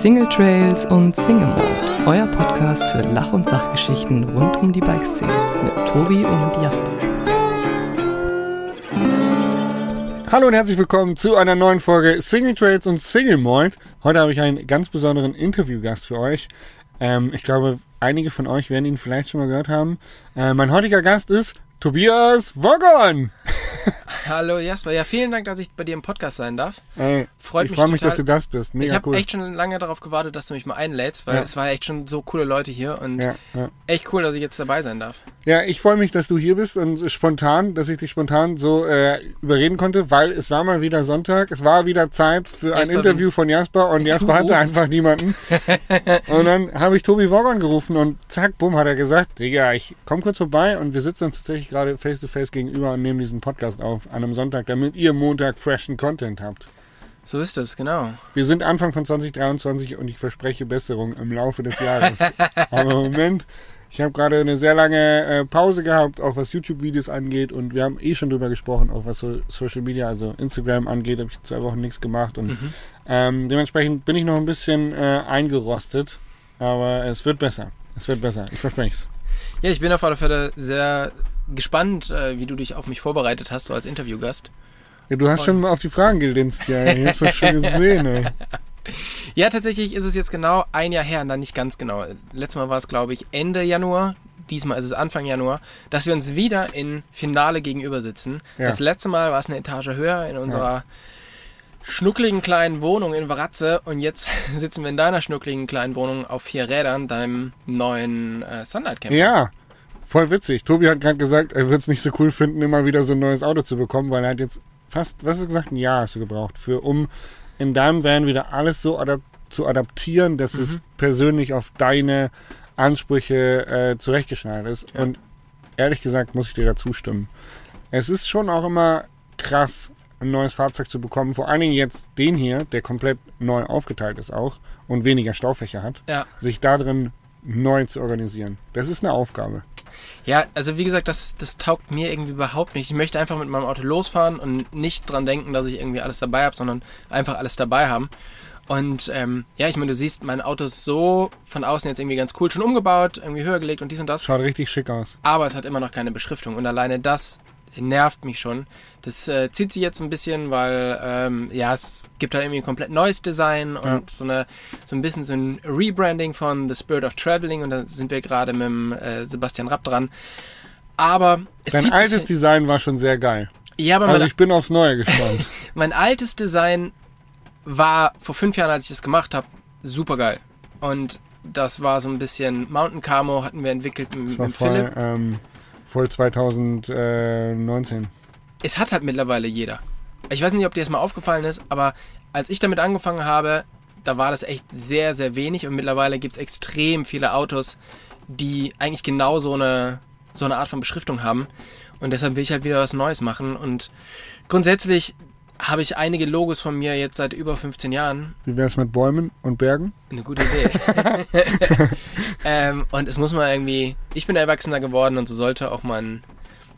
Single Trails und Single Mode, euer Podcast für Lach- und Sachgeschichten rund um die Bikeszene mit Tobi und Jasper. Hallo und herzlich willkommen zu einer neuen Folge Single Trails und Single Malt. Heute habe ich einen ganz besonderen Interviewgast für euch. Ähm, ich glaube, einige von euch werden ihn vielleicht schon mal gehört haben. Äh, mein heutiger Gast ist Tobias Woggon. Hallo Jasper, ja vielen Dank, dass ich bei dir im Podcast sein darf. Ey, Freut ich mich freue mich, dass du Gast bist. Mega ich habe cool. echt schon lange darauf gewartet, dass du mich mal einlädst, weil Ja. es waren echt schon so coole Leute hier und ja, ja. echt cool, dass ich jetzt dabei sein darf. ja, ich freue mich, dass du hier bist und spontan, dass ich dich spontan so äh, überreden konnte, weil es war mal wieder Sonntag, es war wieder Zeit für ein Jasper, Interview von Jasper und Jasper hatte rufst. einfach niemanden. und dann habe ich Tobi Woggon gerufen und zack, bumm, hat er gesagt, Digga, ich komm kurz vorbei und wir sitzen uns tatsächlich gerade face to face gegenüber und nehmen diesen Podcast auf an einem Sonntag, damit ihr Montag freshen Content habt. So ist es, genau. Wir sind Anfang von 2023 und ich verspreche Besserung im Laufe des Jahres. Aber im Moment, ich habe gerade eine sehr lange äh, Pause gehabt, auch was YouTube-Videos angeht und wir haben eh schon drüber gesprochen, auch was so Social Media, also Instagram angeht, habe ich zwei Wochen nichts gemacht und ähm, dementsprechend bin ich noch ein bisschen äh, eingerostet, aber es wird besser. Es wird besser, ich verspreche es. Ja, ich bin auf alle Fälle sehr gespannt, äh, wie du dich auf mich vorbereitet hast, so als Interviewgast. Ja, du hast schon mal auf die Fragen gedinst, ja. Ich hab's doch schon gesehen, ey. Ja, tatsächlich ist es jetzt genau ein Jahr her, dann nicht ganz genau. Letztes Mal war es, glaube ich, Ende Januar. Diesmal ist es Anfang Januar, dass wir uns wieder in Finale gegenüber sitzen. Ja. Das letzte Mal war es eine Etage höher in unserer schnuckligen kleinen Wohnung in Varatze und jetzt sitzen wir in deiner schnuckligen kleinen Wohnung auf vier Rädern, deinem neuen äh, Sunlight Camper. Ja, voll witzig. Tobi hat gerade gesagt, er wird es nicht so cool finden, immer wieder so ein neues Auto zu bekommen, weil er hat jetzt fast, was hast du gesagt, ein Jahr hast du gebraucht, für um in deinem Van wieder alles so adap zu adaptieren, dass es persönlich auf deine Ansprüche äh, zurechtgeschneidert ist. Ja. Und ehrlich gesagt muss ich dir da zustimmen. Es ist schon auch immer krass, ein neues Fahrzeug zu bekommen. Vor allen Dingen jetzt den hier, der komplett neu aufgeteilt ist auch und weniger Staufächer hat, Ja. sich da drin neu zu organisieren. Das ist eine Aufgabe. Ja, also wie gesagt, das, das taugt mir irgendwie überhaupt nicht. Ich möchte einfach mit meinem Auto losfahren und nicht dran denken, dass ich irgendwie alles dabei habe, sondern einfach alles dabei haben. Und ähm, ja, ich meine, du siehst, mein Auto ist so von außen jetzt irgendwie ganz cool schon umgebaut, irgendwie höher gelegt und dies und das. Schaut richtig schick aus. Aber es hat immer noch keine Beschriftung und alleine das nervt mich schon. Das äh, zieht sich jetzt ein bisschen, weil ähm, ja, es gibt halt irgendwie ein komplett neues Design und Ja. so eine so ein bisschen so ein Rebranding von The Spirit of Traveling und da sind wir gerade mit dem äh, Sebastian Rapp dran. Aber es Dein altes sich, Design war schon sehr geil. ja, aber Also ich bin aufs Neue gespannt. mein altes Design war vor fünf Jahren, als ich das gemacht habe, super geil. Und das war so ein bisschen Mountain Camo hatten wir entwickelt mit, mit Philipp. voll, ähm, voll 2019. es hat halt mittlerweile jeder. Ich weiß nicht, ob dir das mal aufgefallen ist, aber als ich damit angefangen habe, da war das echt sehr, sehr wenig und mittlerweile gibt es extrem viele Autos, die eigentlich genau so eine, so eine Art von Beschriftung haben. Und deshalb will ich halt wieder was Neues machen. Und grundsätzlich habe ich einige Logos von mir jetzt seit über 15 Jahren. Wie wär's mit Bäumen und Bergen? Eine gute Idee. ähm, und es muss mal irgendwie, ich bin Erwachsener geworden und so sollte auch mein,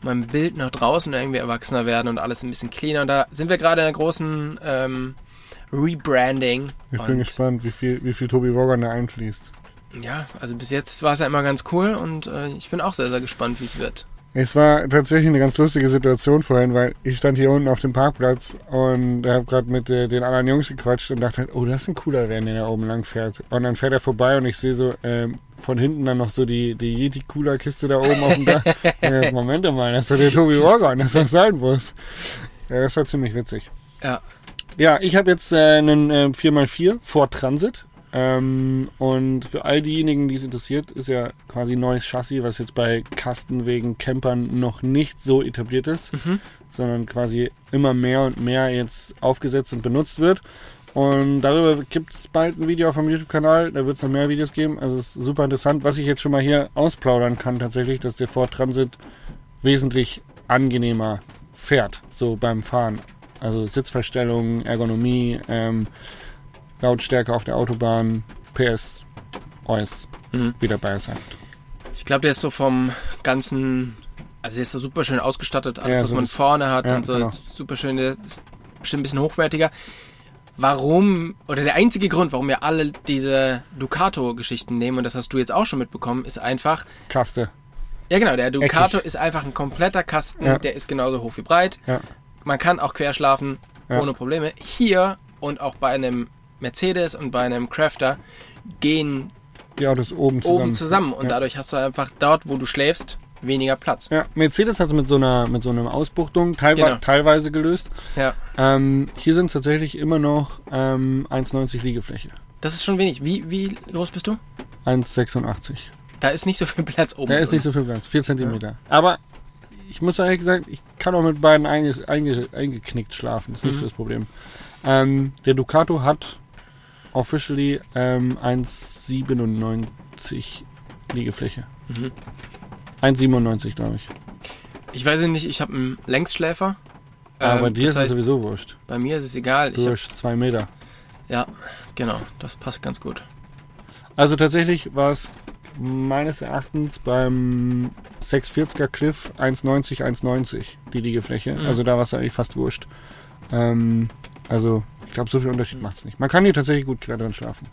mein Bild nach draußen irgendwie erwachsener werden und alles ein bisschen cleaner. Und da sind wir gerade in einer großen ähm, Rebranding. Ich bin gespannt, wie viel, wie viel Tobi Wogger da einfließt. ja, also bis jetzt war es ja immer ganz cool und äh, ich bin auch sehr, sehr gespannt, wie es wird. Es war tatsächlich eine ganz lustige Situation vorhin, weil ich stand hier unten auf dem Parkplatz und habe gerade mit äh, den anderen Jungs gequatscht und dachte, oh, das ist ein cooler Rennen, der da oben lang fährt. Und dann fährt er vorbei und ich sehe so ähm, von hinten dann noch so die, die Yeti-Cooler-Kiste da oben auf dem Dach. äh, Moment mal, das ist doch der Tobi Wogger, das ist doch sein Bus. Ja, das war ziemlich witzig. Ja. Ja, ich habe jetzt äh, einen äh, 4x4 Ford Transit. Ähm, und für all diejenigen, die es interessiert, ist ja quasi ein neues Chassis, was jetzt bei Kastenwegen, Campern noch nicht so etabliert ist, sondern quasi immer mehr und mehr jetzt aufgesetzt und benutzt wird. Und darüber gibt es bald ein Video auf dem YouTube-Kanal, da wird es noch mehr Videos geben. Also es ist super interessant, was ich jetzt schon mal hier ausplaudern kann tatsächlich, dass der Ford Transit wesentlich angenehmer fährt, so beim Fahren. Also Sitzverstellung, Ergonomie, ähm, Lautstärke auf der Autobahn, PS, OS, Mhm. wie dabei sagt. Ich glaube, der ist so vom ganzen, also der ist so super schön ausgestattet, alles Ja, was so man vorne hat ja, und so genau. super schön, der ist bestimmt ein bisschen hochwertiger. warum, oder der einzige Grund, warum wir alle diese Ducato-Geschichten nehmen, und das hast du jetzt auch schon mitbekommen, ist einfach, Kaste. ja genau, der Ducato Eckig. ist einfach ein kompletter Kasten, Ja. der ist genauso hoch wie breit. Man kann auch quer schlafen, Ja. ohne Probleme. Hier und auch bei einem Mercedes und bei einem Crafter gehen Die Autos oben zusammen. oben zusammen und ja. dadurch hast du einfach dort, wo du schläfst, weniger Platz. Ja, Mercedes hat es mit so einer mit so einer Ausbuchtung teilwe Genau. teilweise gelöst. Ja. Ähm, hier sind es tatsächlich immer noch ähm, 1,90 Liegefläche. Das ist schon wenig. Wie, wie groß bist du? 1,86. Da ist nicht so viel Platz oben. Da ist nicht so viel Platz, 4 Zentimeter. Aber ich muss ehrlich gesagt, ich kann auch mit beiden einge einge eingeknickt schlafen. Das ist nicht Mhm. so das Problem. Ähm, der Ducato hat officially ähm, 1,97 Liegefläche. Mhm. 1,97 glaube ich. Ich weiß nicht, ich habe einen Längsschläfer. Aber Ähm, bei dir ist es sowieso wurscht. bei mir ist es egal. Ich hab, Durch zwei Meter. ja, genau, das passt ganz gut. Also tatsächlich war es meines Erachtens beim 640er Cliff 1,90, 1,90 die Liegefläche. Mhm. Also da war es eigentlich fast wurscht. Ähm, also ich glaube, so viel Unterschied macht es nicht. Man kann hier tatsächlich gut quer drin schlafen.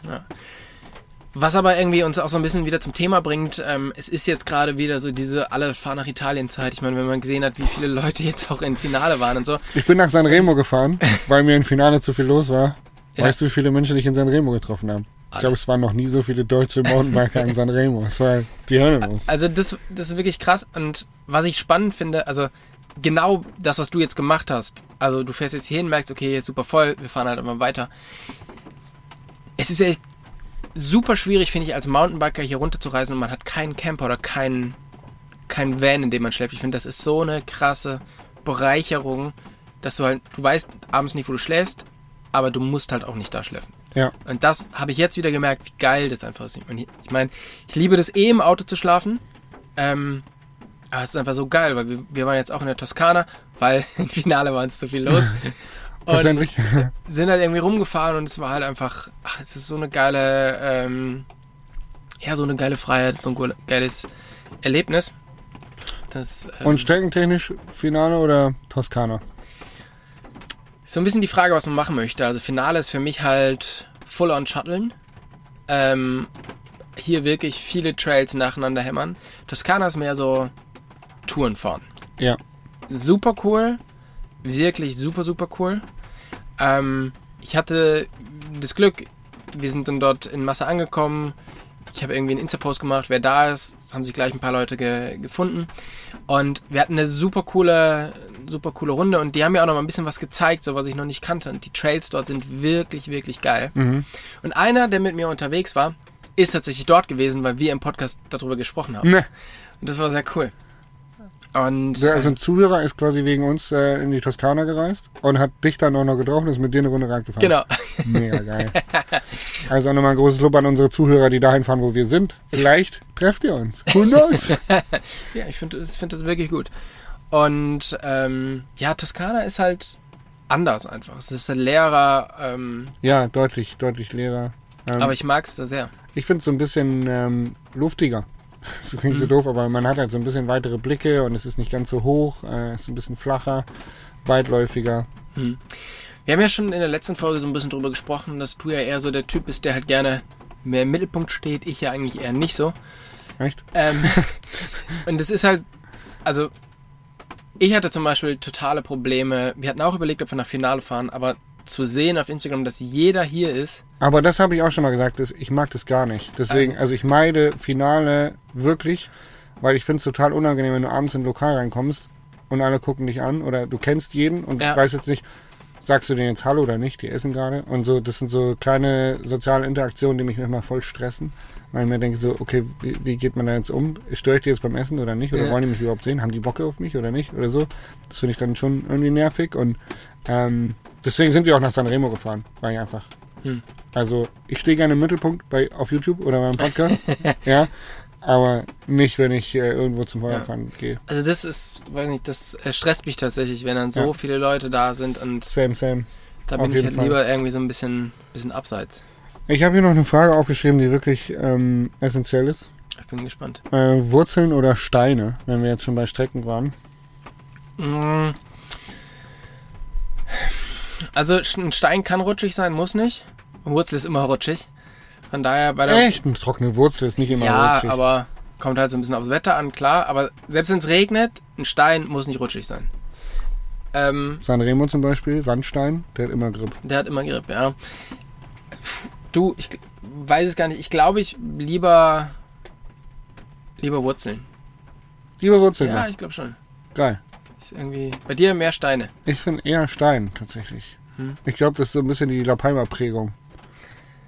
Was aber irgendwie uns auch so ein bisschen wieder zum Thema bringt, ähm, es ist jetzt gerade wieder so diese alle fahren nach Italien Zeit. Ich meine, wenn man gesehen hat, wie viele Leute jetzt auch im Finale waren und so. Ich bin nach Sanremo gefahren, weil mir im Finale zu viel los war. Ja. Weißt du, wie viele Menschen ich in Sanremo getroffen habe? Ich glaube, es waren noch nie so viele deutsche Mountainbiker in Sanremo. Es war die Hölle los. Also das, das ist wirklich krass und was ich spannend finde, also genau das, was du jetzt gemacht hast. Also du fährst jetzt hier hin, merkst, okay, jetzt super voll, wir fahren halt immer weiter. Es ist echt super schwierig, finde ich, als Mountainbiker hier runterzureisen und man hat keinen Camper oder keinen kein Van, in dem man schläft. Ich finde, das ist so eine krasse Bereicherung, dass du halt, du weißt abends nicht, wo du schläfst, aber du musst halt auch nicht da schläfen. Ja. Und das habe ich jetzt wieder gemerkt, wie geil das einfach ist. Und ich ich meine, ich liebe das eh im Auto zu schlafen. Ähm, aber es ist einfach so geil, weil wir, wir waren jetzt auch in der Toskana, weil im Finale war uns zu viel los. Verständlich. sind halt irgendwie rumgefahren und es war halt einfach, ach, es ist so eine geile, ähm, ja, so eine geile Freiheit, so ein ge- geiles Erlebnis. Das, ähm, Und streckentechnisch Finale oder Toskana? Ist so ein bisschen die Frage, was man machen möchte. Also Finale ist für mich halt full on shutteln. Ähm, hier wirklich viele Trails nacheinander hämmern. Toskana ist mehr so Touren fahren. Ja. Super cool. Wirklich super, super cool. Ähm, ich hatte das Glück, wir sind dann dort in Masse angekommen. Ich habe irgendwie einen Insta-Post gemacht, wer da ist. Es haben sich gleich ein paar Leute ge gefunden. Und wir hatten eine super coole, super coole Runde und die haben mir auch noch mal ein bisschen was gezeigt, so was ich noch nicht kannte. Und die Trails dort sind wirklich, wirklich geil. Mhm. Und einer, der mit mir unterwegs war, ist tatsächlich dort gewesen, weil wir im Podcast darüber gesprochen haben. Ne. Und das war sehr cool. Und Der, also äh, ein Zuhörer ist quasi wegen uns äh, in die Toskana gereist und hat dich dann auch noch getroffen und ist mit dir eine Runde Rad gefahren. genau. Mega geil. Also auch nochmal ein großes Lob an unsere Zuhörer, die dahin fahren, wo wir sind. Vielleicht trefft ihr uns. Who knows? Ja, ich finde ich find das wirklich gut. Und ähm, ja, Toskana ist halt anders einfach. Es ist leerer, ähm, ja, deutlich, deutlich leerer. Ähm, aber ich mag es da sehr. ich finde es so ein bisschen ähm, luftiger. Das klingt so Mhm. doof, aber man hat halt so ein bisschen weitere Blicke und es ist nicht ganz so hoch, äh, ist ein bisschen flacher, weitläufiger. Wir haben ja schon in der letzten Folge so ein bisschen drüber gesprochen, dass du ja eher so der Typ bist, der halt gerne mehr im Mittelpunkt steht. Ich ja eigentlich eher nicht so. Echt? Ähm, und es ist halt, also ich hatte zum Beispiel totale Probleme. Wir hatten auch überlegt, ob wir nach Finale fahren, aber zu sehen auf Instagram, dass jeder hier ist, Aber das habe ich auch schon mal gesagt, ich mag das gar nicht. Deswegen, also ich meide Finale wirklich, weil ich finde es total unangenehm, wenn du abends in ein Lokal reinkommst und alle gucken dich an oder du kennst jeden und Ja. weißt jetzt nicht, sagst du denen jetzt Hallo oder nicht, die essen gerade. Und so, das sind so kleine soziale Interaktionen, die mich manchmal voll stressen. Weil ich mir denke so, okay, wie, wie geht man da jetzt um? Störe ich die jetzt beim Essen oder nicht? Oder Ja. wollen die mich überhaupt sehen? Haben die Bocke auf mich oder nicht? Oder so. Das finde ich dann schon irgendwie nervig und ähm, deswegen sind wir auch nach Sanremo gefahren, weil ich einfach Hm. also ich stehe gerne im Mittelpunkt bei auf YouTube oder beim Podcast, ja, aber nicht, wenn ich äh, irgendwo zum Feuerfahren gehe. Also das ist, weiß nicht, das äh, stresst mich tatsächlich, wenn dann so Ja. viele Leute da sind und Same, same. da bin ich halt Fall. lieber irgendwie so ein bisschen, bisschen abseits. Ich habe hier noch eine Frage aufgeschrieben, die wirklich ähm, essentiell ist. Ich bin gespannt. Äh, Wurzeln oder Steine, wenn wir jetzt schon bei Strecken waren. Mm. Also ein Stein kann rutschig sein, muss nicht. Wurzel ist immer rutschig. Von daher bei der. Echt? Eine trockene Wurzel ist nicht immer ja, rutschig. aber kommt halt so ein bisschen aufs Wetter an, klar. Aber selbst wenn es regnet, ein Stein muss nicht rutschig sein. Ähm, Sanremo zum Beispiel, Sandstein, der hat immer Grip. der hat immer Grip, ja. Du, ich weiß es gar nicht. Ich glaube, ich lieber lieber Wurzeln. Lieber Wurzel. Ja, ich glaube schon. Geil. Ist irgendwie bei dir mehr Steine. Ich finde eher Stein tatsächlich. Hm. Ich glaube, das ist so ein bisschen die La Palma-Prägung.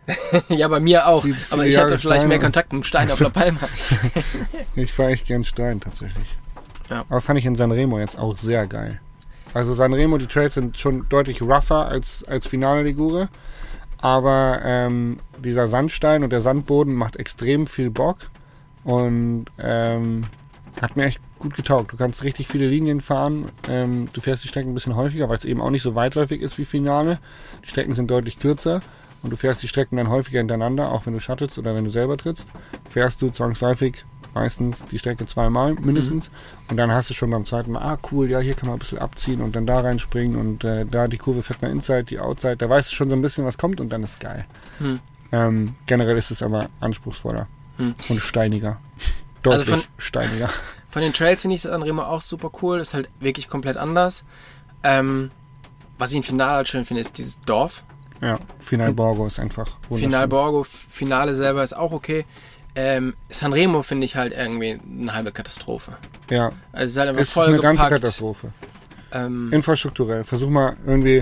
ja, bei mir auch. Viele- Aber ich hatte Jahre vielleicht Steine. mehr Kontakt mit Stein auf La Palma. Ich fahre echt gern Stein tatsächlich. Ja. Aber fand ich in Sanremo jetzt auch sehr geil. Also Sanremo, die Trails sind schon deutlich rougher als, als Finale Ligure. Aber ähm, dieser Sandstein und der Sandboden macht extrem viel Bock. Und ähm, hat mir echt gut getaugt. Du kannst richtig viele Linien fahren. Ähm, du fährst die Strecken ein bisschen häufiger, weil es eben auch nicht so weitläufig ist wie Finale. Die Strecken sind deutlich kürzer. Und du fährst die Strecken dann häufiger hintereinander, auch wenn du shuttelst oder wenn du selber trittst. Fährst du zwangsläufig meistens die Strecke zweimal mindestens. Und dann hast du schon beim zweiten Mal, ah cool, ja, hier kann man ein bisschen abziehen und dann da reinspringen und äh, da die Kurve fährt man inside, die outside. Da weißt du schon so ein bisschen, was kommt und dann ist geil. Hm. Ähm, generell ist es aber anspruchsvoller Hm. und steiniger. Also Deutlich von- steiniger. Von den Trails finde ich Sanremo auch super cool. Ist halt wirklich komplett anders. Ähm, was ich im Finale halt schön finde, ist dieses Dorf. Ja, Final Borgo ist einfach wunderschön. Final Borgo, Finale selber ist auch okay. Ähm, Sanremo finde ich halt irgendwie eine halbe Katastrophe. Ja, Also es ist halt einfach es ist voll eine ganze gepackt. Katastrophe. Ähm, Infrastrukturell. Versuch mal irgendwie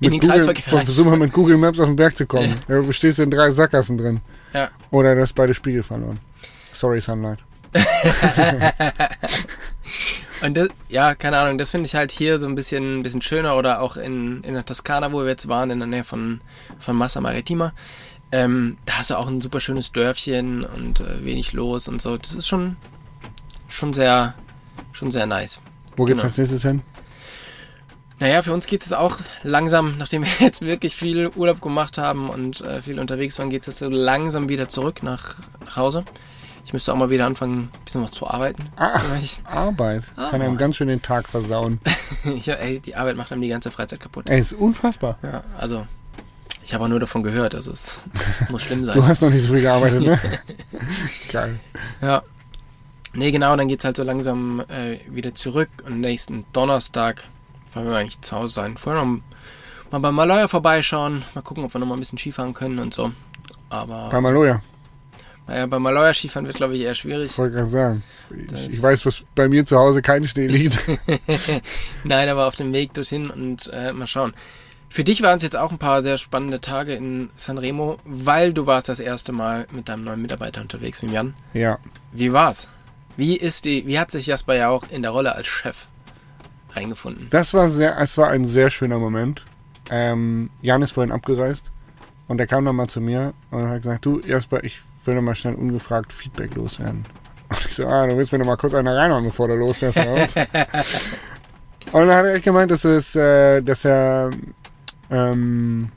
In mit den Google, versuch mal mit Google Maps auf den Berg zu kommen. Da stehst du in drei Sackgassen drin. Ja. Oder du hast beide Spiegel verloren. Sorry, Sunlight. Und das, ja, keine Ahnung, das finde ich halt hier so ein bisschen, bisschen schöner oder auch in, in der Toskana, wo wir jetzt waren, in der Nähe von, von Massa Maritima. Ähm, da hast du auch ein super schönes Dörfchen und äh, wenig los und so. Das ist schon, schon sehr, schon sehr nice. Wo geht's Genau. als nächstes hin? Naja, für uns geht es auch langsam, nachdem wir jetzt wirklich viel Urlaub gemacht haben und äh, viel unterwegs waren, geht es so langsam wieder zurück nach, nach Hause. Ich müsste auch mal wieder anfangen, ein bisschen was zu arbeiten. Ah, Ich, Arbeit. Das kann einem ganz schön den Tag versauen. ich, ey, die Arbeit macht einem die ganze Freizeit kaputt. Ey, ist unfassbar. Ja, also ich habe auch nur davon gehört, also es muss schlimm Du sein. hast noch nicht so viel gearbeitet, ne? Geil. Ja. Nee, genau, dann geht's halt so langsam äh, wieder zurück und nächsten Donnerstag wollen wir eigentlich zu Hause sein. Vorher noch mal bei Malaya vorbeischauen, mal gucken, ob wir noch mal ein bisschen Skifahren können und so. Aber Bei Maloja. naja, bei Malaya Skifahren wird, glaube ich, eher schwierig. Ich wollte gerade sagen. Ich, ich weiß, was bei mir zu Hause kein Schnee liegt. Nein, aber auf dem Weg dorthin und äh, mal schauen. Für dich waren es jetzt auch ein paar sehr spannende Tage in Sanremo, weil du warst das erste Mal mit deinem neuen Mitarbeiter unterwegs, mit Jan. ja. Wie war's? Wie ist die, wie hat sich Jasper ja auch in der Rolle als Chef eingefunden? Das war sehr, es war ein sehr schöner Moment. Ähm, Jan ist vorhin abgereist und er kam dann mal zu mir und hat gesagt, du Jasper, ich will noch mal schnell ungefragt Feedback loswerden. Und ich so, ah, du willst mir noch mal kurz einer reinhauen, bevor du losfährst, was? und dann hat er echt gemeint, dass es, äh, dass er, ähm,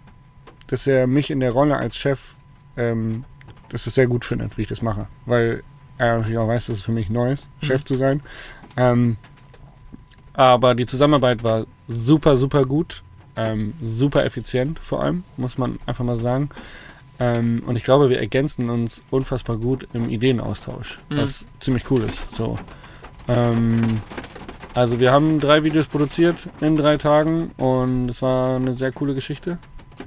dass er mich in der Rolle als Chef, ähm, dass es sehr gut findet, wie ich das mache. Weil er natürlich auch weiß, dass es für mich neu ist, Chef zu sein. Ähm, aber die Zusammenarbeit war super, super gut. Ähm, super effizient vor allem, muss man einfach mal sagen. Ähm, und ich glaube, wir ergänzen uns unfassbar gut im Ideenaustausch, Mhm. was ziemlich cool ist. So. Ähm, also wir haben drei Videos produziert in drei Tagen und es war eine sehr coole Geschichte.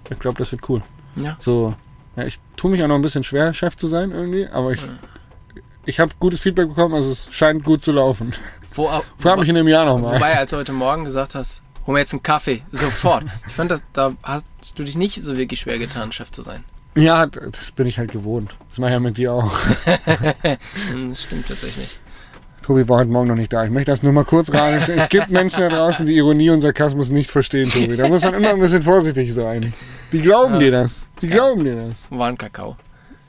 Ich glaube, das wird cool. Ja. So, ja, ich tue mich auch noch ein bisschen schwer, Chef zu sein irgendwie, aber ich, ich habe gutes Feedback bekommen, also es scheint gut zu laufen. Wo, Frag mich in einem Jahr nochmal. wobei, als du heute Morgen gesagt hast, hol mir jetzt einen Kaffee, sofort. Ich fand, das, da hast du dich nicht so wirklich schwer getan, Chef zu sein. Ja, das bin ich halt gewohnt. Das mache ich ja mit dir auch. Hm, Das stimmt tatsächlich. Tobi war heute Morgen noch nicht da. Ich möchte das nur mal kurz rein. Es gibt Menschen da draußen, die Ironie und Sarkasmus nicht verstehen, Tobi. Da muss man immer ein bisschen vorsichtig sein. Die glauben Ja. dir das. Die glauben dir das. War ein Kakao.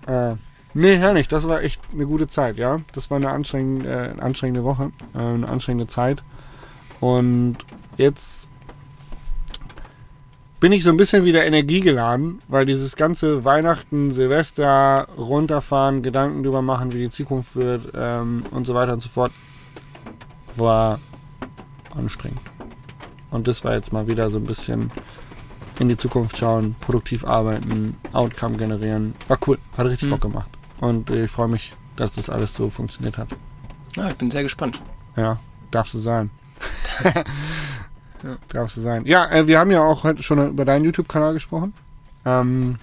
Äh, nee, herrlich. Das war echt eine gute Zeit, ja. Das war eine anstrengende, äh, anstrengende Woche, äh, eine anstrengende Zeit. Und jetzt bin ich so ein bisschen wieder energiegeladen, weil dieses ganze Weihnachten, Silvester, runterfahren, Gedanken drüber machen, wie die Zukunft wird ähm, und so weiter und so fort, war anstrengend. Und das war jetzt mal wieder so ein bisschen in die Zukunft schauen, produktiv arbeiten, Outcome generieren. War cool, hat richtig Mhm. Bock gemacht. Und ich freue mich, dass das alles so funktioniert hat. Ja, ich bin sehr gespannt. Ja, darfst du sein. Darfst du sein. Ja, äh, wir haben ja auch heute schon über deinen YouTube-Kanal gesprochen. Ähm,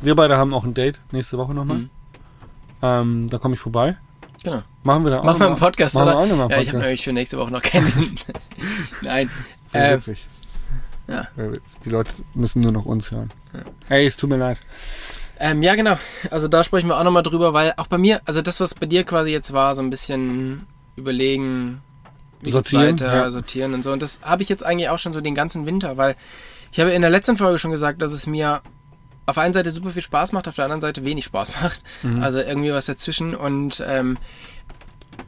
wir beide haben auch ein Date nächste Woche nochmal. Mhm. Ähm, da komme ich vorbei. Genau. Machen wir da auch Machen wir einen Podcast, machen wir oder? auch nochmal Ja, einen ich habe Podcast. nämlich für nächste Woche noch keinen. Nein. Wäre Äh, witzig. ja. Die Leute müssen nur noch uns hören. Ja. Ey, es tut mir leid. Ähm, ja, genau. Also da sprechen wir auch nochmal drüber, weil auch bei mir, also das, was bei dir quasi jetzt war, so ein bisschen überlegen, wie Sortieren, weiter, ja. sortieren und so. Und das habe ich jetzt eigentlich auch schon so den ganzen Winter, weil ich habe in der letzten Folge schon gesagt, dass es mir auf der einen Seite super viel Spaß macht, auf der anderen Seite wenig Spaß macht. Mhm. Also irgendwie was dazwischen. Und ähm,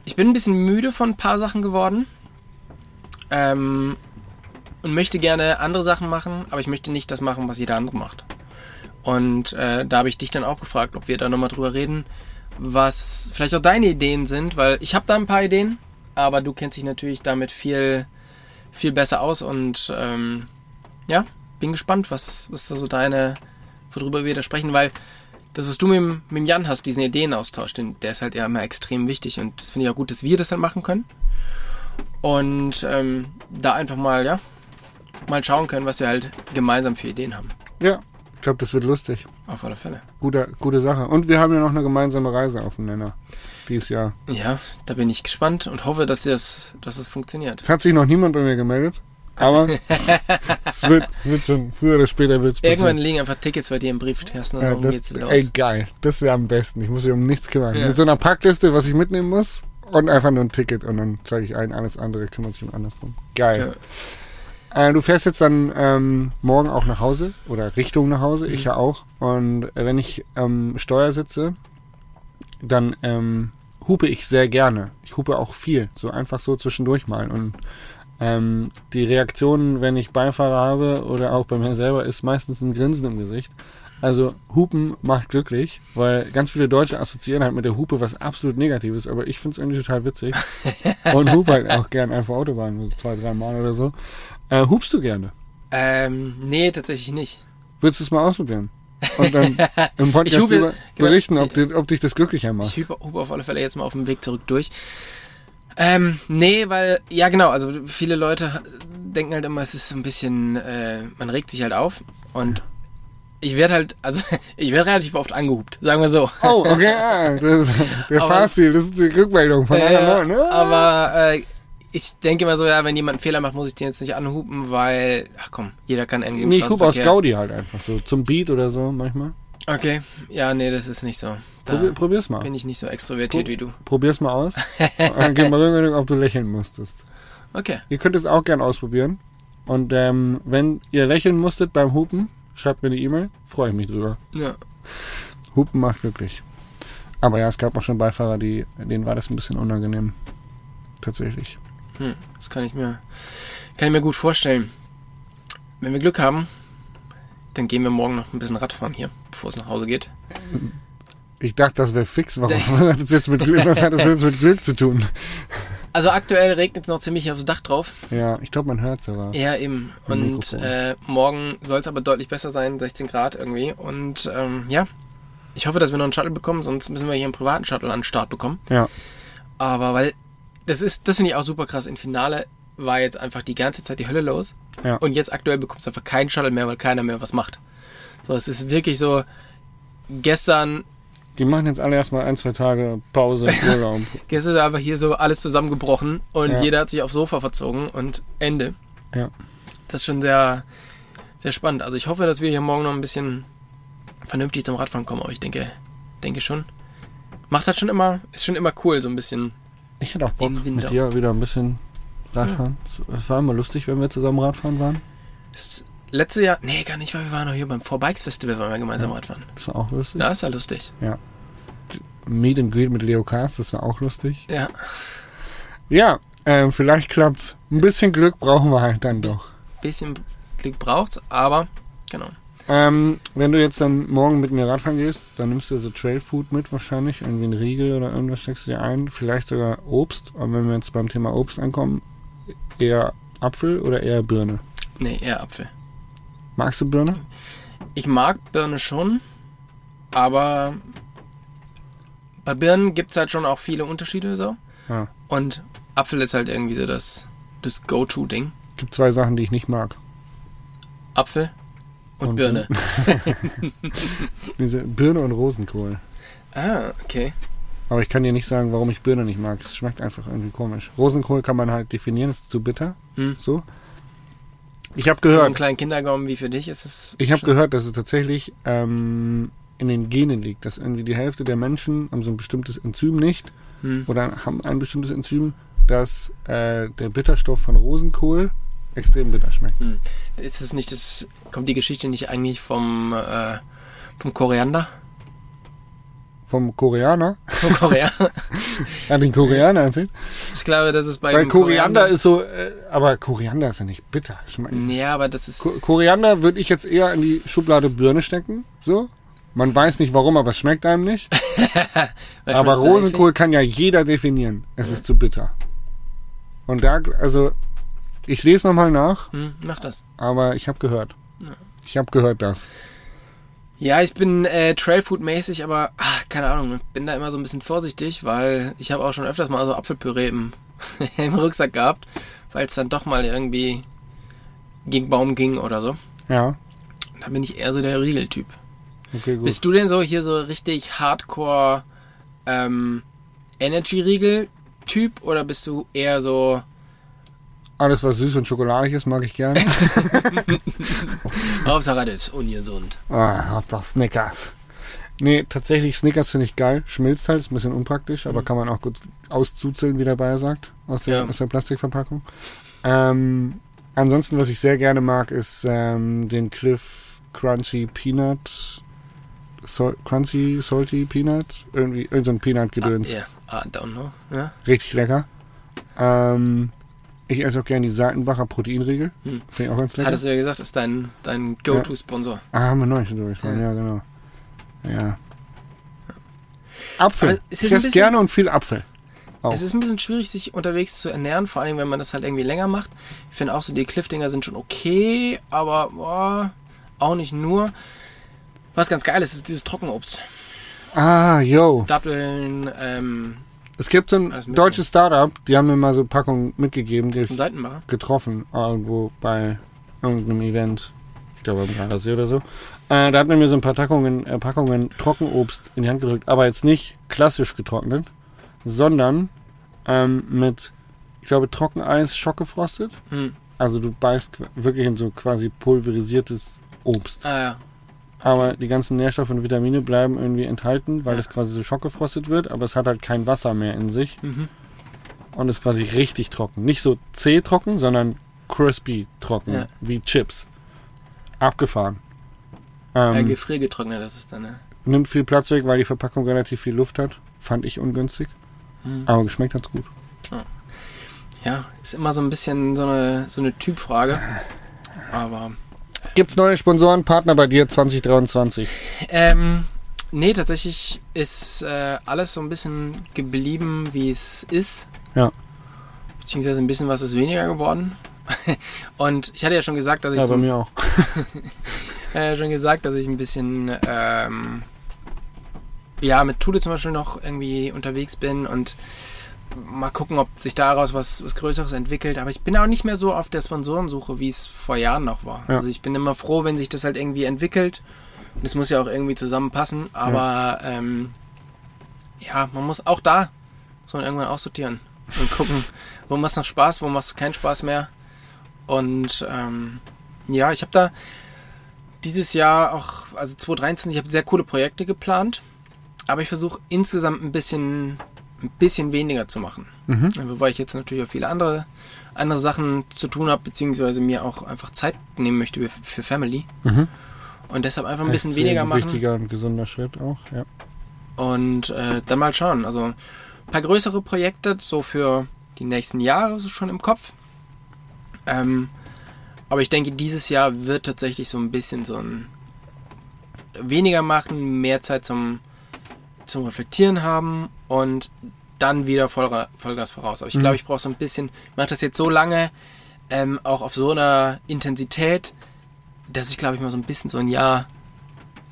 ich bin ein bisschen müde von ein paar Sachen geworden. Ähm, und möchte gerne andere Sachen machen, aber ich möchte nicht das machen, was jeder andere macht. Und äh, da habe ich dich dann auch gefragt, ob wir da nochmal drüber reden, was vielleicht auch deine Ideen sind, weil ich habe da ein paar Ideen, aber du kennst dich natürlich damit viel, viel besser aus und ähm, ja, bin gespannt, was, was da so deine, worüber wir da sprechen, weil das, was du mit, mit Jan hast, diesen Ideenaustausch, den, der ist halt ja immer extrem wichtig und das finde ich auch gut, dass wir das dann machen können. Und ähm, da einfach mal, ja, mal schauen können, was wir halt gemeinsam für Ideen haben. Ja, ich glaube, das wird lustig. Auf alle Fälle. Gute, gute Sache. Und wir haben ja noch eine gemeinsame Reise auf dem Nenner. Dieses Jahr. Ja, da bin ich gespannt und hoffe, dass das, dass das funktioniert. Es hat sich noch niemand bei mir gemeldet. Aber es, wird, es wird schon, früher oder später wird es Irgendwann liegen einfach Tickets bei dir im Briefkasten und Ja, dann geht's los. ey, geil. Das wäre am besten. Ich muss mich um nichts kümmern. Ja. Mit so einer Packliste, was ich mitnehmen muss und einfach nur ein Ticket und dann zeige ich ein, alles andere kümmert sich um andersrum. Geil. Äh, du fährst jetzt dann ähm, morgen auch nach Hause oder Richtung nach Hause, ich Mhm. ja auch. Und äh, wenn ich ähm, Steuer sitze, dann ähm, hupe ich sehr gerne. Ich hupe auch viel, so einfach so zwischendurch mal. Und ähm, die Reaktion, wenn ich Beifahrer habe oder auch bei mir selber, ist meistens ein Grinsen im Gesicht. Also Hupen macht glücklich, weil ganz viele Deutsche assoziieren halt mit der Hupe was absolut Negatives, aber ich finde es irgendwie total witzig. Und hupe halt auch gern einfach Autobahn, so zwei, drei Mal oder so. Äh, hupst du gerne? Ähm, nee, tatsächlich nicht. Würdest du es mal ausprobieren? Und dann im Ich Podcast hupe- über genau. berichten, ob, ob dich das glücklicher Ich macht. hupe, hupe auf alle Fälle jetzt mal auf dem Weg zurück durch. Ähm, nee, weil, ja genau, also viele Leute denken halt immer, es ist so ein bisschen, äh, man regt sich halt auf und ich werde halt, also ich werde relativ oft angehupt, sagen wir so. Oh, okay, ah, das, der Aber- Fahrstil, das ist die Rückmeldung von Äh, einer neuen. ne? aber äh, ich denke mal so, ja, wenn jemand einen Fehler macht, muss ich den jetzt nicht anhupen, weil, ach komm, jeder kann irgendwie Nee, ich hupe aus Gaudi halt einfach so. Zum Beat oder so manchmal. Okay, ja, nee, das ist nicht so. Da Probier, probier's mal. bin ich nicht so extrovertiert Prob- wie du. Probier's mal aus. Dann gib mal Rückmeldung, ob du lächeln musstest. Okay. Ihr könnt es auch gern ausprobieren. Und ähm, wenn ihr lächeln musstet beim Hupen, schreibt mir eine E-Mail. Freue ich mich drüber. Ja. Hupen macht glücklich. Aber ja, es gab auch schon Beifahrer, die, denen war das ein bisschen unangenehm. Tatsächlich. Hm, das kann ich mir, kann ich mir gut vorstellen. Wenn wir Glück haben, dann gehen wir morgen noch ein bisschen Radfahren hier, bevor es nach Hause geht. Ich dachte, das wäre fix. Warum? Was hat das jetzt mit Glück, was hat das jetzt mit Glück zu tun? Also aktuell regnet es noch ziemlich aufs Dach drauf. Ja, ich glaube, man hört sogar. Ja, eben. Und äh, morgen soll es aber deutlich besser sein, 16 Grad irgendwie. Und ähm, ja, ich hoffe, dass wir noch einen Shuttle bekommen, sonst müssen wir hier einen privaten Shuttle an den Start bekommen. Ja. Aber weil, das ist, das finde ich auch super krass. Im Finale war jetzt einfach die ganze Zeit die Hölle los. Ja. Und jetzt aktuell bekommst du einfach keinen Shuttle mehr, weil keiner mehr was macht. So, es ist wirklich so, gestern, Die machen jetzt alle erstmal ein, zwei Tage Pause, Urlaub. gestern ist einfach hier so alles zusammengebrochen und Ja. jeder hat sich aufs Sofa verzogen und Ende. Ja. Das ist schon sehr, sehr spannend. Also ich hoffe, dass wir hier morgen noch ein bisschen vernünftig zum Radfahren kommen, aber ich denke, denke schon. Macht halt schon immer, ist schon immer cool, so ein bisschen. Ich hätte auch Bock, mit dir wieder ein bisschen Radfahren. Es war immer lustig, wenn wir zusammen Radfahren waren. Das letzte Jahr, nee, gar nicht, weil wir waren noch hier beim Four Bikes Festival, waren wir gemeinsam Radfahren. Das war auch lustig. Da ist ja lustig. Meet and Greet mit Leo Kars, das war auch lustig. Ja. Ja, ähm, vielleicht klappt's. Ein bisschen Glück brauchen wir halt dann doch. Bisschen Glück braucht's, aber genau. Ähm, wenn du jetzt dann morgen mit mir Radfahren gehst, dann nimmst du so Trailfood mit wahrscheinlich, irgendwie ein Riegel oder irgendwas steckst du dir ein, vielleicht sogar Obst. Und wenn wir jetzt beim Thema Obst ankommen, eher Apfel oder eher Birne? Nee, eher Apfel. Magst du Birne? Ich mag Birne schon, aber bei Birnen gibt es halt schon auch viele Unterschiede so. Ja. Und Apfel ist halt irgendwie so das, das Go-To-Ding. Gibt zwei Sachen, die ich nicht mag. Apfel und, Und Birne. Diese Birne und Rosenkohl. Ah, okay. Aber ich kann dir nicht sagen, warum ich Birne nicht mag. Es schmeckt einfach irgendwie komisch. Rosenkohl kann man halt definieren, ist zu bitter. Hm. So. Ich habe Für so einen gehört, kleinen Kindergaumen wie für dich ist es. ich habe gehört, dass es tatsächlich ähm, in den Genen liegt, dass irgendwie die Hälfte der Menschen haben so ein bestimmtes Enzym nicht Hm. oder haben ein bestimmtes Enzym, dass äh, der Bitterstoff von Rosenkohl extrem bitter schmeckt. Hm. Ist es nicht das. Kommt die Geschichte nicht eigentlich vom, äh, vom Koriander? Vom Koreaner. Vom Koreaner? Ja, den Koreaner erzählt. ich glaube, das ist bei Weil dem Koriander ist so, äh, aber Koriander ist ja nicht bitter. Schmeckt- Ja, aber das ist. Ko Koriander würde ich jetzt eher in die Schublade Birne stecken. So. Man weiß nicht warum, aber es schmeckt einem nicht. aber Rosenkohl kann ja jeder definieren. Es ist zu bitter. Und da, also, ich lese nochmal nach, Hm, mach das. aber ich habe gehört. Ich habe gehört das. Ja, ich bin äh, Trailfood-mäßig, aber ach, keine Ahnung, bin da immer so ein bisschen vorsichtig, weil ich habe auch schon öfters mal so Apfelpüree im, im Rucksack gehabt, weil es dann doch mal irgendwie gegen Baum ging oder so. Ja, Da bin ich eher so der Riegeltyp. okay, gut. Bist du denn so hier so richtig Hardcore ähm, Energy-Riegel-Typ oder bist du eher so Alles, was süß und schokoladig ist, mag ich gerne. Hauptsache das ist ungesund? ah, auf das Snickers. Nee, tatsächlich Snickers finde ich geil. Schmilzt halt, ist ein bisschen unpraktisch, aber kann man auch gut auszuzeln, wie der Bayer sagt, aus der, Ja. aus der Plastikverpackung. Ähm, ansonsten, was ich sehr gerne mag, ist ähm, den Cliff Crunchy Peanut. Sol Crunchy Salty Peanut. Irgendwie, irgend so ein Peanut-Gedöns. Ja, ah, don't know. Ja. Richtig lecker. Ähm, ich esse auch gerne die Seitenbacher Proteinriegel. Hm. Finde ich auch ganz lecker. Hattest du ja gesagt, ist dein, dein Go-To-Sponsor. Ah, haben wir neulich schon drüber gesprochen, ja, genau. Ja. Apfel. Es ist ich esse bisschen- gerne und viel Apfel. Auch. Es ist ein bisschen schwierig, sich unterwegs zu ernähren, vor allem wenn man das halt irgendwie länger macht. Ich finde auch so, die Cliff-Dinger sind schon okay, aber boah, auch nicht nur. Was ganz geil ist, ist dieses Trockenobst. Ah, yo. Datteln, ähm, Es gibt so ein deutsches Startup, die haben mir mal so Packungen mitgegeben, die ich Seitenbacher. getroffen, irgendwo bei irgendeinem Event. Ich glaube am Gardasee oder so. Äh, da hat man mir so ein paar Packungen, äh, Packungen Trockenobst in die Hand gedrückt, aber jetzt nicht klassisch getrocknet, sondern ähm, mit, ich glaube, Trockeneis schockgefrostet. Hm. Also du beißt wirklich in so quasi pulverisiertes Obst. Ah ja. Aber die ganzen Nährstoffe und Vitamine bleiben irgendwie enthalten, weil Ja. es quasi so schockgefrostet wird, aber es hat halt kein Wasser mehr in sich Mhm. und ist quasi richtig trocken. Nicht so zäh trocken, sondern crispy trocken, Ja. wie Chips. Abgefahren. ja Ähm, gefriergetrocknet, das ist dann, ne? nimmt viel Platz weg, weil die Verpackung relativ viel Luft hat. Fand ich ungünstig. Hm. Aber geschmeckt hat's gut. Ja, ist immer so ein bisschen so eine, so eine Typfrage. Aber, Gibt's neue Sponsoren, Partner bei dir 2023? ähm, nee, tatsächlich ist äh, alles so ein bisschen geblieben, wie es ist. Ja. Beziehungsweise ein bisschen was ist weniger geworden. Und ich hatte ja schon gesagt, dass ich Ja, so bei mir auch. äh, schon gesagt, dass ich ein bisschen ähm, ja mit Tule zum Beispiel noch irgendwie unterwegs bin und mal gucken, ob sich daraus was, was Größeres entwickelt. Aber ich bin auch nicht mehr so auf der Sponsorensuche, wie es vor Jahren noch war. Ja. Also ich bin immer froh, wenn sich das halt irgendwie entwickelt. Und es muss ja auch irgendwie zusammenpassen. Aber ja, ähm, ja man muss auch da muss man irgendwann aussortieren und gucken, wo macht es noch Spaß, wo macht es keinen Spaß mehr. Und ähm, ja, ich habe da dieses Jahr auch, also 2013, ich habe sehr coole Projekte geplant, aber ich versuche insgesamt ein bisschen, ein bisschen weniger zu machen. Mhm. Wobei ich jetzt natürlich auch viele andere, andere Sachen zu tun habe, beziehungsweise mir auch einfach Zeit nehmen möchte für- Family. Mhm. Und deshalb einfach ein bisschen Echt weniger machen Wichtiger und gesunder Schritt auch, ja. und äh, dann mal schauen. Also ein paar größere Projekte, so für die nächsten Jahre so schon im Kopf. Ähm, aber ich denke, dieses Jahr wird tatsächlich so ein bisschen so ein weniger machen, mehr Zeit zum, zum Reflektieren haben und dann wieder Voll, Vollgas voraus. Aber ich Mhm. glaube, ich brauche so ein bisschen, ich mache das jetzt so lange, ähm, auch auf so einer Intensität, dass ich glaube ich mal so ein bisschen so ein Jahr,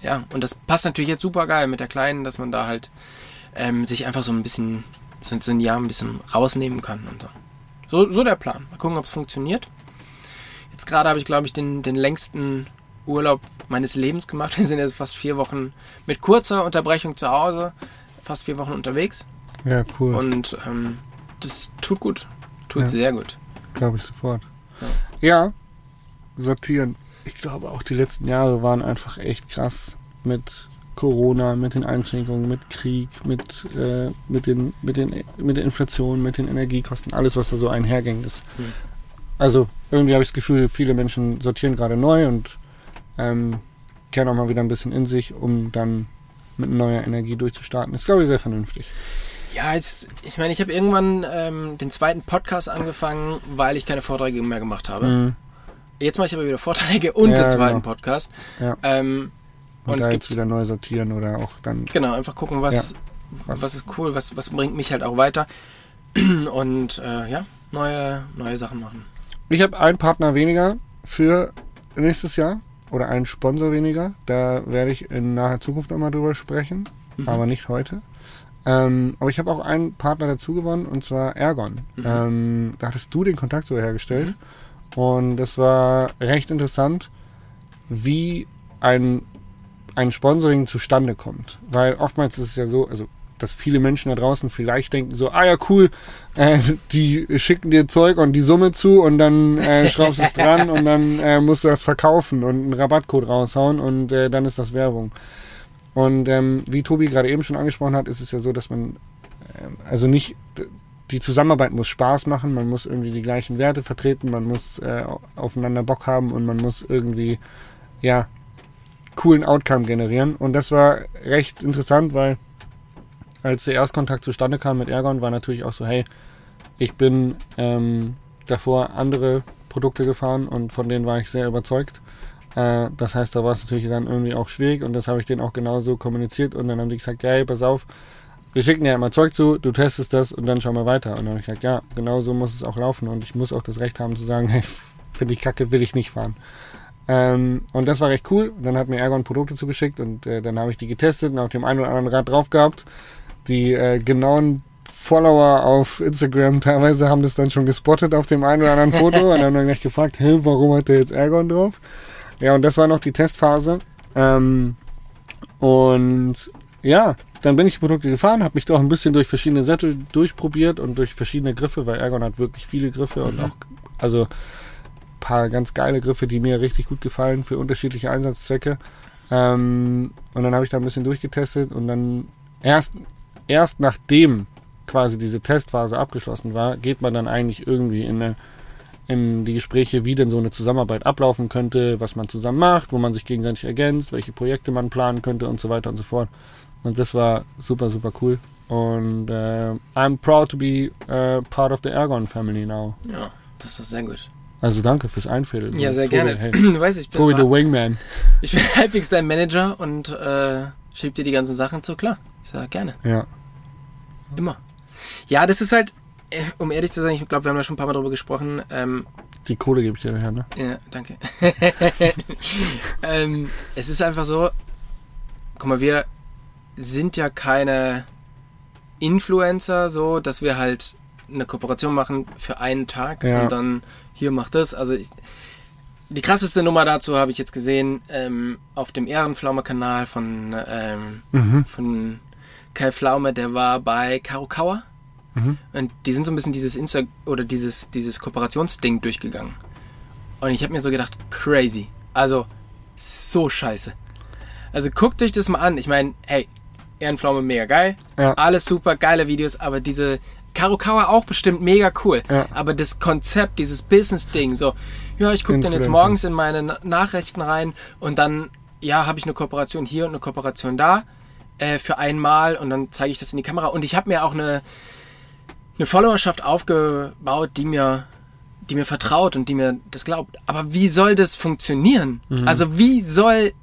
ja, und das passt natürlich jetzt super geil mit der Kleinen, dass man da halt ähm, sich einfach so ein bisschen, so, so ein Jahr ein bisschen rausnehmen kann und so. So, so der Plan. Mal gucken, ob es funktioniert. Jetzt gerade habe ich, glaube ich, den, den längsten Urlaub meines Lebens gemacht. Wir sind jetzt fast vier Wochen mit kurzer Unterbrechung zu Hause, fast vier Wochen unterwegs. Ja, cool. Und ähm, das tut gut. Tut Ja. sehr gut. Glaube ich sofort. Ja. sortieren. Ich glaube auch die letzten Jahre waren einfach echt krass mit Corona, mit den Einschränkungen, mit Krieg, mit, äh, mit, den, mit, den, mit der Inflation, mit den Energiekosten, alles, was da so einherging. Ist. Hm. Also irgendwie habe ich das Gefühl, viele Menschen sortieren gerade neu und ähm, kehren auch mal wieder ein bisschen in sich, um dann mit neuer Energie durchzustarten. Ist, glaube ich, sehr vernünftig. Ja, jetzt, ich meine, ich habe irgendwann ähm, den zweiten Podcast angefangen, weil ich keine Vorträge mehr gemacht habe. Mhm. Jetzt mache ich aber wieder Vorträge und Ja, den zweiten genau. Podcast. Ja. Ähm, Und, Und es gibt- jetzt wieder neu sortieren oder auch dann genau, einfach gucken, was, was- was, ist cool, was, was bringt mich halt auch weiter. Und äh, ja, neue, neue Sachen machen. Ich habe einen Partner weniger für nächstes Jahr oder einen Sponsor weniger. Da werde ich in naher Zukunft nochmal drüber sprechen, Mhm. aber nicht heute. Ähm, aber ich habe auch einen Partner dazu gewonnen und zwar Ergon. Mhm. Ähm, da hattest du den Kontakt so hergestellt und das war recht interessant, wie ein, ein Sponsoring zustande kommt. Weil oftmals ist es ja so, also dass viele Menschen da draußen vielleicht denken so, ah ja cool, äh, die schicken dir Zeug und die Summe zu und dann äh, schraubst du es dran und dann äh, musst du das verkaufen und einen Rabattcode raushauen und äh, dann ist das Werbung. Und ähm, wie Tobi gerade eben schon angesprochen hat, ist es ja so, dass man ähm, also nicht die Zusammenarbeit muss Spaß machen, man muss irgendwie die gleichen Werte vertreten, man muss äh, aufeinander Bock haben und man muss irgendwie ja coolen Outcome generieren. Und das war recht interessant, weil als der Erstkontakt zustande kam mit Ergon, war natürlich auch so, hey, ich bin ähm, davor andere Produkte gefahren und von denen war ich sehr überzeugt. Äh, das heißt, da war es natürlich dann irgendwie auch schwierig und das habe ich denen auch genauso kommuniziert und dann haben die gesagt, ja, hey, pass auf, wir schicken dir immer Zeug zu, du testest das und dann schauen wir weiter. Und dann habe ich gesagt, ja, genau so muss es auch laufen und ich muss auch das Recht haben zu sagen, hey, finde ich kacke, will ich nicht fahren. Ähm, und das war recht cool. Dann hat mir Ergon Produkte zugeschickt und äh, dann habe ich die getestet und auf dem einen oder anderen Rad drauf gehabt. Die äh, genauen Follower auf Instagram teilweise haben das dann schon gespottet auf dem einen oder anderen Foto und dann haben mich gefragt, hä, warum hat der jetzt Ergon drauf? Ja, und das war noch die Testphase. Ähm, und ja, dann bin ich die Produkte gefahren, habe mich doch ein bisschen durch verschiedene Sättel durchprobiert und durch verschiedene Griffe, weil Ergon hat wirklich viele Griffe und auch, also ein paar ganz geile Griffe, die mir richtig gut gefallen für unterschiedliche Einsatzzwecke. Ähm, und dann habe ich da ein bisschen durchgetestet und dann erst, erst nachdem quasi diese Testphase abgeschlossen war, geht man dann eigentlich irgendwie in, eine, in die Gespräche, wie denn so eine Zusammenarbeit ablaufen könnte, was man zusammen macht, wo man sich gegenseitig ergänzt, welche Projekte man planen könnte und so weiter und so fort. Und das war super, super cool. Und äh, I'm proud to be uh, part of the Ergon family now. Ja, das ist sehr gut. Also danke fürs Einfädeln. Ja, sehr Tobi, gerne. Hey. Du weißt, ich bin, Tobi the so, Wingman. ich bin halbwegs dein Manager und äh, schieb dir die ganzen Sachen zu. Klar, ich sag gerne. Ja. Immer. Ja, das ist halt, äh, um ehrlich zu sein, ich glaube, wir haben da schon ein paar Mal drüber gesprochen. Ähm, Die Kohle gebe ich dir daher, ne? ja, danke. ähm, es ist einfach so, guck mal, wir sind ja keine Influencer, so, dass wir halt eine Kooperation machen für einen Tag Ja. und dann hier macht das. Also ich, die krasseste Nummer dazu habe ich jetzt gesehen ähm, auf dem Ehrenpflaume-Kanal von, ähm, Mhm. von Kai Pflaume, der war bei Karukawa. Mhm. Und die sind so ein bisschen dieses Insta oder dieses, dieses Kooperationsding durchgegangen. Und ich habe mir so gedacht, crazy. Also, so scheiße. Also guckt euch das mal an. Ich meine, hey, Ehrenpflaume mega geil. Ja. Alles super, geile Videos, aber diese Karukawa auch bestimmt mega cool. Ja. Aber das Konzept, dieses Business-Ding, so, ja, ich gucke dann jetzt morgens in meine Na- Nachrichten rein und dann, ja, habe ich eine Kooperation hier und eine Kooperation da äh, für einmal und dann zeige ich das in die Kamera. Und ich habe mir auch eine, eine Followerschaft aufgebaut, die mir, die mir vertraut und die mir das glaubt. Aber wie soll das funktionieren? Mhm. Also wie soll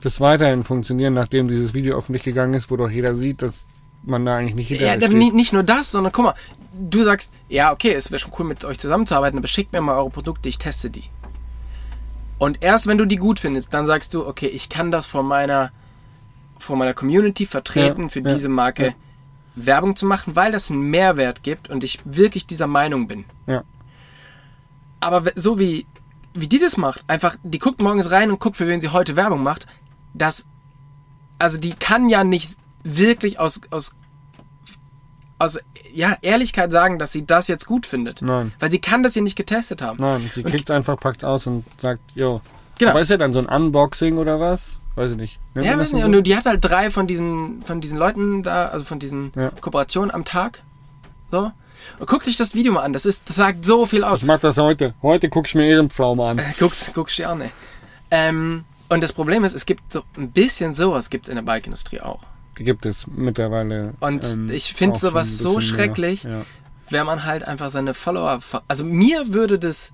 Das weiterhin funktionieren, nachdem dieses Video öffentlich gegangen ist, wo doch jeder sieht, dass man da eigentlich nicht hinterher Ja, nicht, nicht nur das, sondern guck mal, du sagst, ja, okay, es wäre schon cool, mit euch zusammenzuarbeiten, aber schickt mir mal eure Produkte, ich teste die. Und erst wenn du die gut findest, dann sagst du, okay, ich kann das vor meiner, vor meiner Community vertreten, Ja, für ja, diese Marke ja. Werbung zu machen, weil das einen Mehrwert gibt und ich wirklich dieser Meinung bin. Ja. Aber so wie, wie die das macht, einfach, die guckt morgens rein und guckt, für wen sie heute Werbung macht, das, also die kann ja nicht wirklich aus, aus, aus, ja, Ehrlichkeit sagen, dass sie das jetzt gut findet. Nein. Weil sie kann das ja nicht getestet haben. Nein, sie klickt einfach, packt aus und sagt, jo. Genau. Aber ist ja dann so ein Unboxing oder was? Weiß ich nicht. Ja, weiß nicht. so? Und die hat halt drei von diesen, von diesen Leuten da, also von diesen Ja. Kooperationen am Tag. So. Und guckt euch das Video mal an. Das ist, das sagt so viel aus. Ich mach das heute. Heute guck ich mir Ehrenpflaume an. Guckt, guckt dir an, ey. Ähm, und das Problem ist, es gibt so ein bisschen sowas gibt's in der Bike-Industrie auch. Die gibt es mittlerweile. Und ähm, ich finde sowas so mehr. schrecklich, Ja. wenn man halt einfach seine Follower. Also mir würde das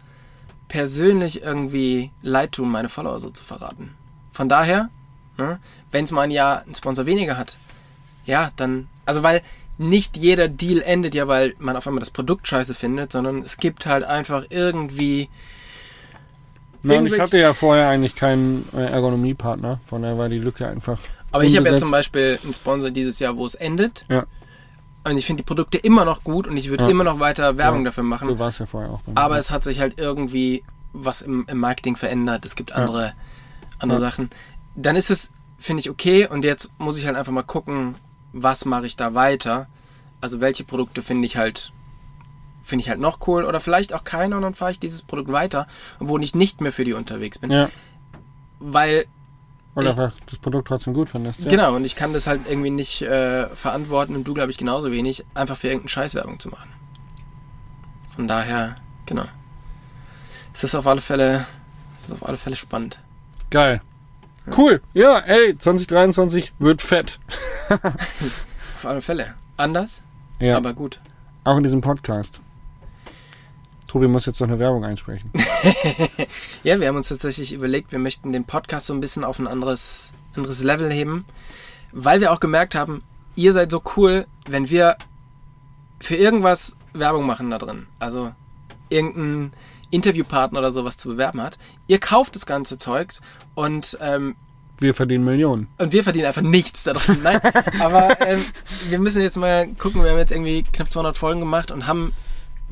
persönlich irgendwie leid tun, meine Follower so zu verraten. Von daher, ne, wenn es mal ein Jahr einen Sponsor weniger hat, ja, dann. Also weil nicht jeder Deal endet ja, weil man auf einmal das Produkt scheiße findet, sondern es gibt halt einfach irgendwie. Nein, ich hatte ja vorher eigentlich keinen äh, Ergonomiepartner. Von daher war die Lücke einfach. Aber ich habe ja zum Beispiel einen Sponsor dieses Jahr, wo es endet. Ja. Und ich finde die Produkte immer noch gut und ich würde Ja. immer noch weiter Werbung Ja, dafür machen. So war es ja vorher auch. Aber es hat sich halt irgendwie was im, im Marketing verändert. Es gibt andere, andere Ja. Sachen. Dann ist es, finde ich, okay. Und jetzt muss ich halt einfach mal gucken, was mache ich da weiter. Also welche Produkte finde ich halt, finde ich halt noch cool oder vielleicht auch keine und dann fahre ich dieses Produkt weiter, obwohl ich nicht mehr für die unterwegs bin. ja, Weil Ich- einfach das Produkt trotzdem gut findest. Ja. Genau, und ich kann das halt irgendwie nicht äh, verantworten und du, glaube ich, genauso wenig, einfach für irgendeine Scheißwerbung zu machen. Von daher, genau. Es ist auf alle Fälle, es ist auf alle Fälle spannend. Geil. Cool. Ja, ey, 2023 wird fett. Auf alle Fälle. Anders, Ja, aber gut. auch in diesem Podcast. Tobi muss jetzt noch eine Werbung einsprechen. Ja, wir haben uns tatsächlich überlegt, wir möchten den Podcast so ein bisschen auf ein anderes, anderes Level heben, weil wir auch gemerkt haben, ihr seid so cool, wenn wir für irgendwas Werbung machen da drin. Also irgendein Interviewpartner oder sowas zu bewerben hat. Ihr kauft das ganze Zeugs und ähm, Wir verdienen Millionen. und wir verdienen einfach nichts daran. Nein, aber ähm, wir müssen jetzt mal gucken. Wir haben jetzt irgendwie knapp 200 Folgen gemacht und haben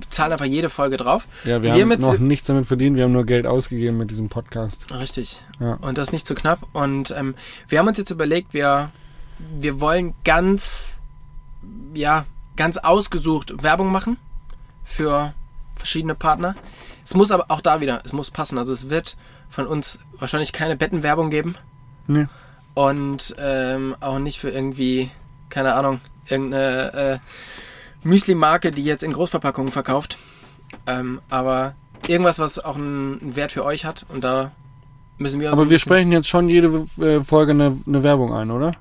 zahlen einfach jede Folge drauf. Ja, wir, Wir haben noch nichts damit verdient. Wir haben nur Geld ausgegeben mit diesem Podcast. Richtig. Ja. Und das nicht zu knapp. Und ähm, wir haben uns jetzt überlegt, wir, wir wollen ganz, ja, ganz ausgesucht Werbung machen für verschiedene Partner. Es muss aber auch da wieder, es muss passen. Also es wird von uns wahrscheinlich keine Bettenwerbung geben Nee. und ähm, auch nicht für irgendwie, keine Ahnung, irgendeine äh, Müsli-Marke, die jetzt in Großverpackungen verkauft. Ähm, aber irgendwas, was auch einen Wert für euch hat und da müssen wir uns Aber wir sprechen jetzt schon jede äh, Folge eine, eine Werbung ein, oder?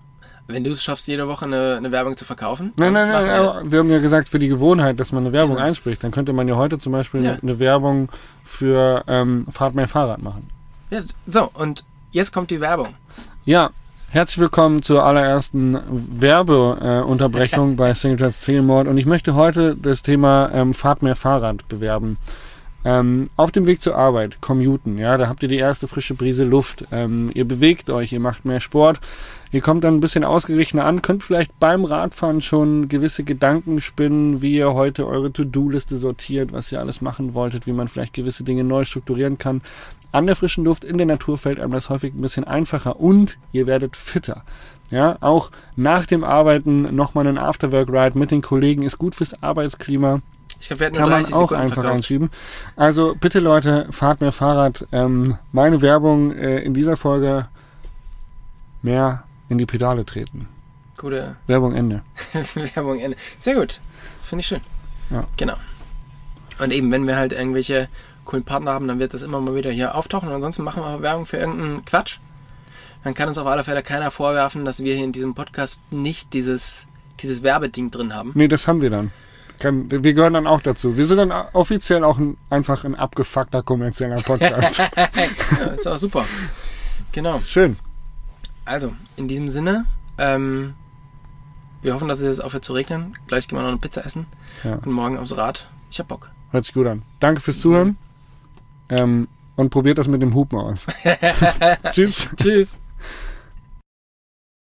Wenn du es schaffst, jede Woche eine, eine Werbung zu verkaufen. Nein, dann nein, nein. machen wir haben ja gesagt, für die Gewohnheit, dass man eine Werbung Genau. einspricht. Dann könnte man ja heute zum Beispiel Ja. eine, eine Werbung für ähm, Fahrt mehr Fahrrad machen. Ja, so, und jetzt kommt die Werbung. Ja, herzlich willkommen zur allerersten Werbeunterbrechung bei Singletons Zielmord. Und ich möchte heute das Thema ähm, Fahrt mehr Fahrrad bewerben. Ähm, auf dem Weg zur Arbeit, Commuten, ja, da habt ihr die erste frische Brise Luft. Ähm, ihr bewegt euch, ihr macht mehr Sport. Ihr kommt dann ein bisschen ausgeglichener an, könnt vielleicht beim Radfahren schon gewisse Gedanken spinnen, wie ihr heute eure To-Do-Liste sortiert, was ihr alles machen wolltet, wie man vielleicht gewisse Dinge neu strukturieren kann. An der frischen Luft in der Natur fällt einem das häufig ein bisschen einfacher und ihr werdet fitter. Ja, auch nach dem Arbeiten nochmal einen Afterwork-Ride mit den Kollegen ist gut fürs Arbeitsklima Ich glaube, wir hatten kann man 30 auch Sekunden einfach verkauft. einschieben. Also bitte Leute, fahrt mehr Fahrrad. Ähm, meine Werbung äh, in dieser Folge mehr in die Pedale treten. Gute Werbung Ende. Werbung, Ende. Sehr gut. Das finde ich schön. Ja. Genau. Und eben, wenn wir halt irgendwelche coolen Partner haben, dann wird das immer mal wieder hier auftauchen. Und ansonsten machen wir Werbung für irgendeinen Quatsch. Dann kann uns auf alle Fälle keiner vorwerfen, dass wir hier in diesem Podcast nicht dieses, dieses Werbeding drin haben. Nee, das haben wir dann. Kann, wir gehören dann auch dazu. Wir sind dann offiziell auch ein, einfach ein abgefuckter kommerzieller Podcast. ja, ist aber super. Genau. Schön. Also, in diesem Sinne, ähm, wir hoffen, dass es jetzt aufhört zu regnen. Gleich gehen wir noch eine Pizza essen. Ja. Und morgen aufs Rad. Ich hab Bock. Hört sich gut an. Danke fürs Zuhören. Ähm, und probiert das mit dem Hupen aus. Tschüss. Tschüss.